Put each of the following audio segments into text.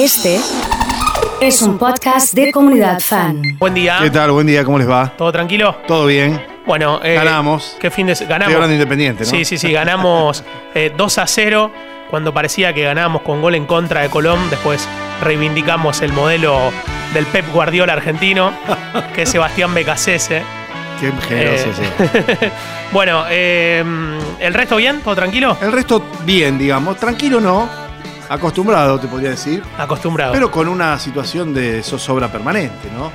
Este es un podcast de comunidad fan. Buen día. ¿Qué tal? Buen día, ¿cómo les va? ¿Todo tranquilo? ¿Todo bien? Bueno, eh, Ganamos. ¿Qué fin de ganamos? Estoy hablando independiente, ¿no? Sí, sí, sí, ganamos eh, 2 a 0 cuando parecía que ganábamos con gol en contra de Colón. Después reivindicamos el modelo del Pep Guardiola argentino, que es Sebastián Becasese. Qué generoso Eh, ese. Bueno, eh, ¿el resto bien? ¿Todo tranquilo? El resto, bien, digamos. Tranquilo no. Acostumbrado, te podría decir. Acostumbrado. Pero con una situación de zozobra permanente, ¿no?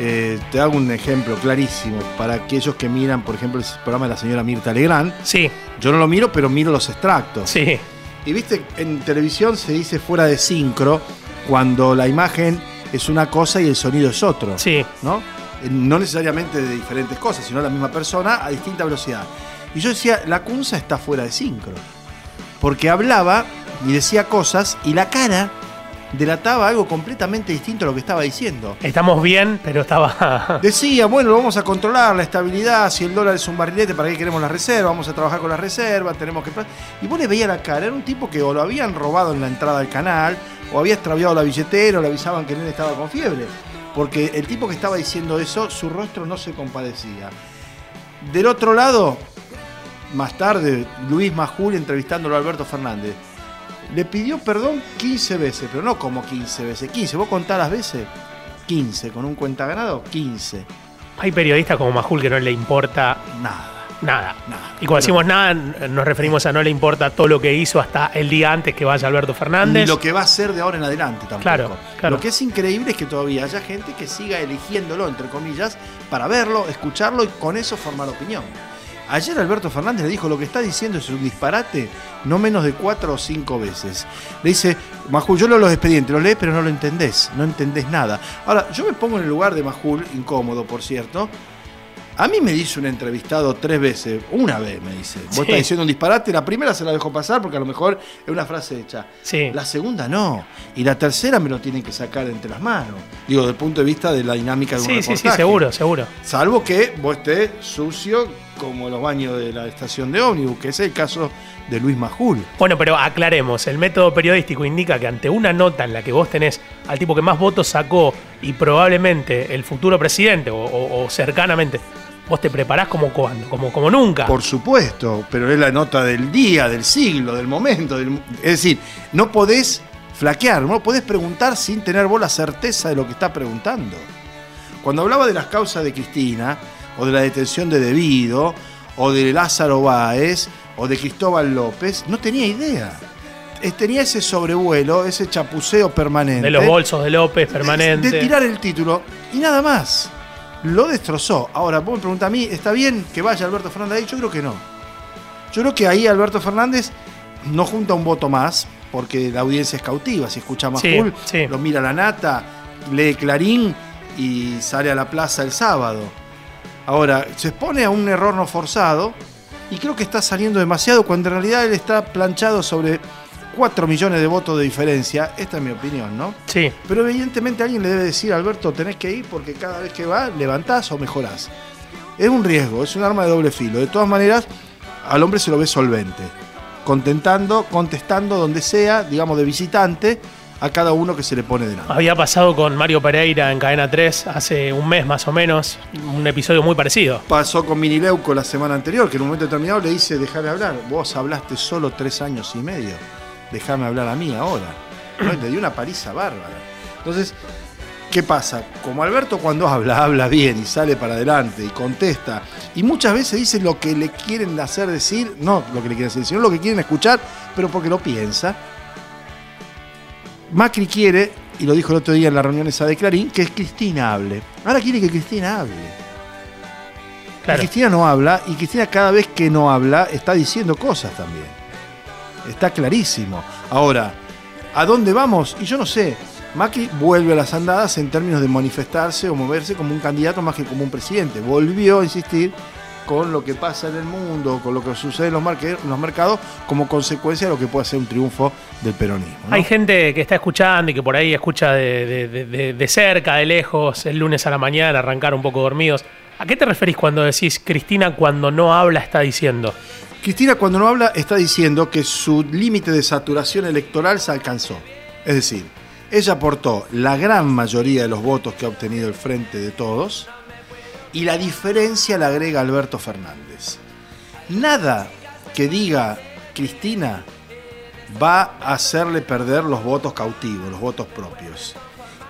Eh, te hago un ejemplo clarísimo para aquellos que miran, por ejemplo, el programa de la señora Mirta Legrand. Sí, Yo no lo miro, pero miro los extractos. sí. Y viste, en televisión se dice fuera de sincro cuando la imagen es una cosa y el sonido es otro. Sí. ¿no? Eh, No necesariamente de diferentes cosas, sino la misma persona a distinta velocidad. Y yo decía, la Cunza está fuera de sincro. Porque hablaba y decía cosas y la cara delataba algo completamente distinto a lo que estaba diciendo. Estamos bien, pero estaba. Decía, bueno, vamos a controlar, la estabilidad, si el dólar es un barrilete, ¿para qué queremos la reserva? Vamos a trabajar con las reservas, tenemos que... Y vos le veías la cara, era un tipo que o lo habían robado en la entrada del canal, o había extraviado la billetera, o le avisaban que él estaba con fiebre. Porque el tipo que estaba diciendo eso, su rostro no se compadecía. Del otro lado, más tarde, Luis Majul entrevistándolo a Alberto Fernández. Le pidió perdón 15 veces, pero no como 15 veces, 15. ¿Vos contás las veces? 15, con un cuenta ganado, 15. Hay periodistas como Majul que no le importa Nada, nada. nada. Y cuando decimos nada, nos referimos a no le importa todo lo que hizo hasta el día antes que vaya Alberto Ni Fernández. lo que va a ser de ahora en adelante tampoco. Claro, claro. Lo que es increíble es que todavía haya gente que siga eligiéndolo, entre comillas, para verlo, escucharlo y con eso formar opinión. Ayer Alberto Fernández le dijo lo que está diciendo es un disparate, no menos de cuatro o cinco veces. Le dice, Majul, yo leo los expedientes, los lees, pero no lo entendés, no entendés nada. Ahora, yo me pongo en el lugar de Majul, incómodo, por cierto. A mí me dice un entrevistado tres veces, una vez me dice, vos Sí. estás diciendo un disparate, la primera se la dejo pasar porque a lo mejor es una frase hecha. Sí. La segunda no. Y la tercera me lo tienen que sacar entre las manos. Digo, desde el punto de vista de la dinámica de un Sí, sí, sí, seguro, seguro. Salvo que vos estés sucio como los baños de la estación de ómnibus, que es el caso de Luis Majul. Bueno, pero aclaremos, el método periodístico indica que ante una nota en la que vos tenés al tipo que más votos sacó y probablemente el futuro presidente o, o- o cercanamente, vos te preparás como cuando, como, como nunca. Por supuesto, pero es la nota del día, del siglo, del momento. del- Es decir, no podés flaquear, no podés preguntar sin tener vos la certeza de lo que está preguntando. Cuando hablaba de las causas de Cristina, o de la detención de Debido, o de Lázaro Báez, o de Cristóbal López, no tenía idea. Eh, Tenía ese sobrevuelo, ese chapuceo permanente. de los bolsos de López permanente. De, tirar el título y nada más. Lo destrozó. Ahora, vos me preguntás a mí, ¿está bien que vaya Alberto Fernández ahí? Yo creo que no. Yo creo que ahí Alberto Fernández no junta un voto más, porque la audiencia es cautiva. Si escucha más Sí, sí. lo mira la nata, lee Clarín y sale a la plaza el sábado. Ahora, se expone a un error no forzado y creo que está saliendo demasiado cuando en realidad él está planchado sobre 4 millones de votos de diferencia. Esta es mi opinión, ¿no? Sí, Pero evidentemente alguien le debe decir, Alberto, tenés que ir porque cada vez que va, levantás o mejorás. Es un riesgo, es un arma de doble filo. De todas maneras, al hombre se lo ve solvente. Contentando, contestando donde sea, digamos, de visitante, a cada uno que se le pone delante. había pasado con Mario Pereira en Cadena 3 hace un mes más o menos, un episodio muy parecido. Pasó con Minileuco la semana anterior, que en un momento determinado le dice, déjame hablar. Vos hablaste solo tres años y medio. Déjame hablar a mí ahora. ¿No? Le dio una paliza bárbara. Entonces, ¿qué pasa? Como Alberto cuando habla, habla bien y sale para adelante y contesta. Y muchas veces dice lo que le quieren hacer decir, no lo que le quieren hacer, sino lo que quieren escuchar, pero porque lo piensa. Macri quiere, y lo dijo el otro día en la reunión esa de Clarín, que Cristina hable. Ahora quiere que Cristina hable. Claro. Cristina no habla y Cristina cada vez que no habla está diciendo cosas también. Está clarísimo. Ahora, ¿a dónde vamos? Y yo no sé. Macri vuelve a las andadas en términos de manifestarse o moverse como un candidato más que como un presidente. Volvió a insistir con lo que pasa en el mundo, con lo que sucede en los, marque- en los mercados, como consecuencia de lo que puede ser un triunfo del peronismo. ¿no? Hay gente que está escuchando y que por ahí escucha de, de- de- de- de cerca, de lejos, el lunes a la mañana, arrancar un poco dormidos. ¿A qué te referís cuando decís Cristina cuando no habla está diciendo? Cristina cuando no habla está diciendo que su límite de saturación electoral se alcanzó. Es decir, Ella aportó la gran mayoría de los votos que ha obtenido el Frente de Todos y la diferencia la agrega Alberto Fernández. Nada que diga Cristina va a hacerle perder los votos cautivos, los votos propios.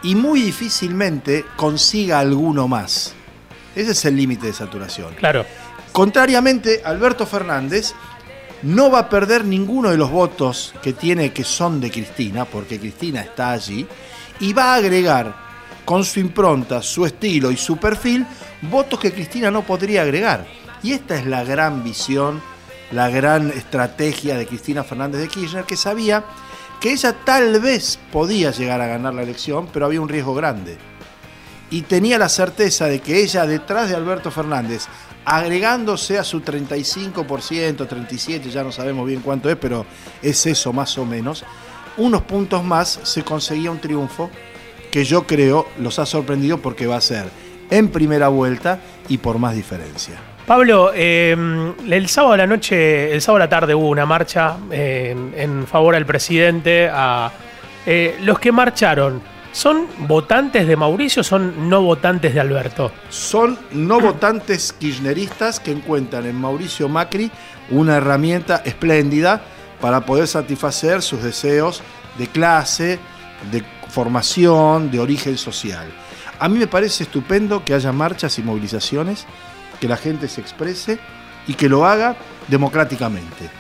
Y muy difícilmente consiga alguno más. Ese es el límite de saturación. Claro. Contrariamente, Alberto Fernández no va a perder ninguno de los votos que tiene que son de Cristina, porque Cristina está allí, y va a agregar con su impronta, su estilo y su perfil votos que Cristina no podría agregar. Y esta es la gran visión, la gran estrategia de Cristina Fernández de Kirchner, que sabía que ella tal vez podía llegar a ganar la elección, pero había un riesgo grande. Y tenía la certeza de que ella, detrás de Alberto Fernández, agregándose a su 35%, 37%, ya no sabemos bien cuánto es, pero es eso más o menos, unos puntos más se conseguía un triunfo que yo creo los ha sorprendido porque va a ser en primera vuelta y por más diferencia. Pablo, eh, el sábado a la noche, el sábado a la tarde hubo una marcha eh, en favor al presidente. A, eh, los que marcharon, ¿son votantes de Mauricio o son no votantes de Alberto? Son no votantes kirchneristas que encuentran en Mauricio Macri una herramienta espléndida para poder satisfacer sus deseos de clase, de formación, de origen social. A mí me parece estupendo que haya marchas y movilizaciones, que la gente se exprese y que lo haga democráticamente.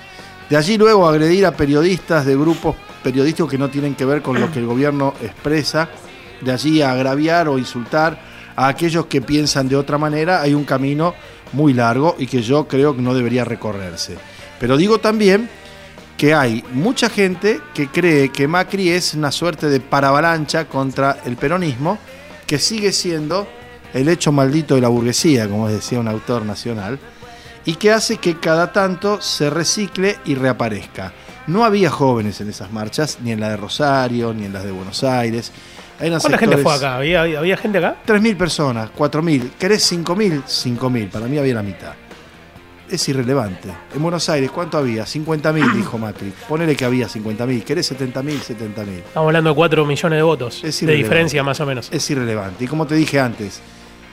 De allí luego agredir a periodistas de grupos periodísticos que no tienen que ver con lo que el gobierno expresa, de allí a agraviar o insultar a aquellos que piensan de otra manera, hay un camino muy largo y que yo creo que no debería recorrerse. Pero digo también que hay mucha gente que cree que Macri es una suerte de paravalancha contra el peronismo, que sigue siendo el hecho maldito de la burguesía, como decía un autor nacional, y que hace que cada tanto se recicle y reaparezca. No había jóvenes en esas marchas, ni en la de Rosario, ni en las de Buenos Aires. ¿Cuánta gente fue acá? ¿Había, ¿Había, gente acá? 3.000 personas, 4.000. ¿Querés 5.000? 5.000. Para mí había la mitad. Es irrelevante. En Buenos Aires, ¿cuánto había? 50.000, dijo Macri. Ponele que había 50.000. ¿Querés 70.000? 70.000. Estamos hablando de 4 millones de votos. de diferencia, más o menos. Es irrelevante. Y como te dije antes,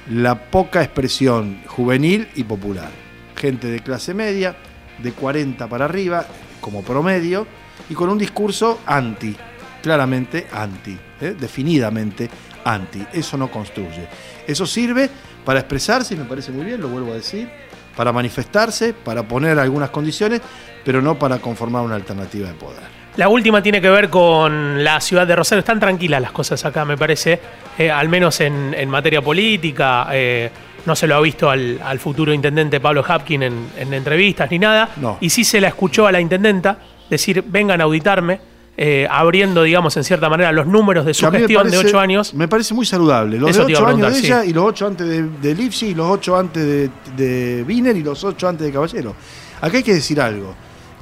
la poca expresión juvenil y popular. Gente de clase media, de 40 para arriba, como promedio, y con un discurso anti, claramente anti, ¿eh? definidamente anti. Eso no construye. Eso sirve para expresarse, y me parece muy bien, lo vuelvo a decir, para manifestarse, para poner algunas condiciones, pero no para conformar una alternativa de poder. La última tiene que ver con la ciudad de Rosario. Están tranquilas las cosas acá, me parece, eh, al menos en, materia política. Eh, no se lo ha visto al, futuro intendente Pablo Hapkin en, entrevistas ni nada. Y sí se la escuchó a la intendenta decir, vengan a auditarme, eh, abriendo, digamos, en cierta manera los números de su gestión de ocho años. Me parece muy saludable. Los de ocho años de ella y los ocho antes de, de Lipsi y los ocho antes de, de Wiener y los ocho antes de Caballero. Acá hay que decir algo.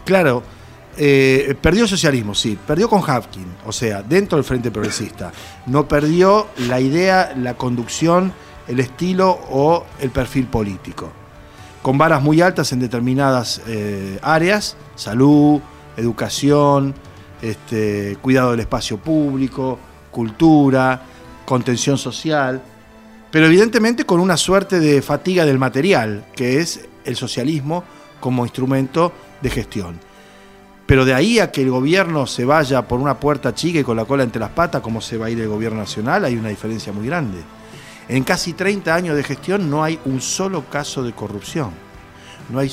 Claro, eh, perdió socialismo, sí, perdió con Hafkin, o sea, dentro del Frente Progresista. No perdió la idea, la conducción, el estilo o el perfil político. Con varas muy altas en determinadas eh, áreas, salud, educación, este, cuidado del espacio público, cultura, contención social, pero evidentemente con una suerte de fatiga del material, que es el socialismo como instrumento de gestión. Pero de ahí a que el gobierno se vaya por una puerta chica y con la cola entre las patas, como se va a ir el gobierno nacional, hay una diferencia muy grande. En casi 30 años de gestión no hay un solo caso de corrupción. No hay,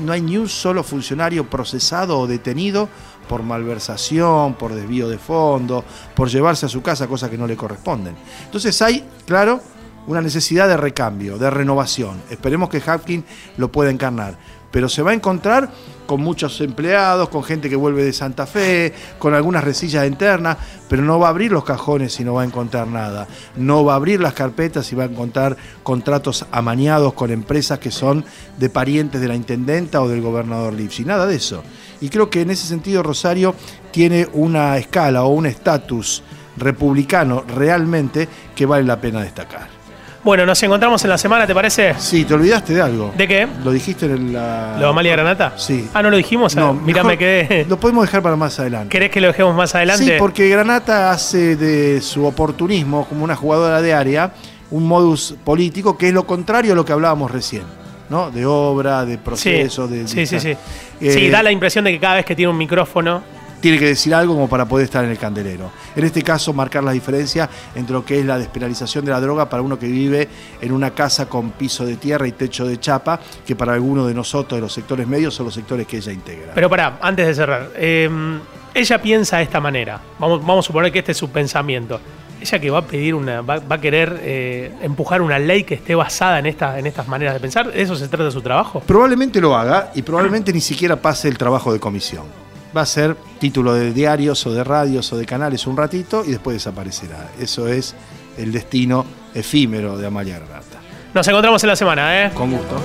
no hay ni un solo funcionario procesado o detenido por malversación, por desvío de fondos, por llevarse a su casa cosas que no le corresponden. Entonces hay, claro, una necesidad de recambio, de renovación. Esperemos que Hapkin lo pueda encarnar. Pero se va a encontrar con muchos empleados, con gente que vuelve de Santa Fe, con algunas resillas internas, pero no va a abrir los cajones y no va a encontrar nada. No va a abrir las carpetas y va a encontrar contratos amañados con empresas que son de parientes de la intendenta o del gobernador Lipsi. Nada de eso. Y creo que en ese sentido Rosario tiene una escala o un estatus republicano realmente que vale la pena destacar. Bueno, nos encontramos en la semana, ¿te parece? Sí, te olvidaste de algo. ¿De qué? ¿Lo dijiste en la. ¿Lo de Amalia Granata? Sí. Ah, ¿no lo dijimos? No, Mirá, mejor me quedé. Lo podemos dejar para más adelante. ¿Querés que lo dejemos más adelante? Sí, porque Granata hace de su oportunismo como una jugadora de área un modus político que es lo contrario a lo que hablábamos recién, ¿no? De obra, de Sí, proceso, de. sí, sí, sí. Eh, sí, da la impresión de que cada vez que tiene un micrófono. Tiene que decir algo como para poder estar en el candelero. En este caso, marcar la diferencia entre lo que es la despenalización de la droga para uno que vive en una casa con piso de tierra y techo de chapa, que para algunos de nosotros de los sectores medios son los sectores que ella integra. Pero pará, antes de cerrar. eh, ella piensa de esta manera. Vamos, vamos a suponer que este es su pensamiento. Ella que va a pedir una. va, va a querer eh, empujar una ley que esté basada en, esta, en estas maneras de pensar. ¿De eso se trata de su trabajo? Probablemente lo haga y probablemente ni siquiera pase el trabajo de comisión. Va a ser título de diarios o de radios o de canales un ratito y después desaparecerá. Eso es el destino efímero de Amalia Granata. Nos encontramos en la semana, ¿eh? Con gusto.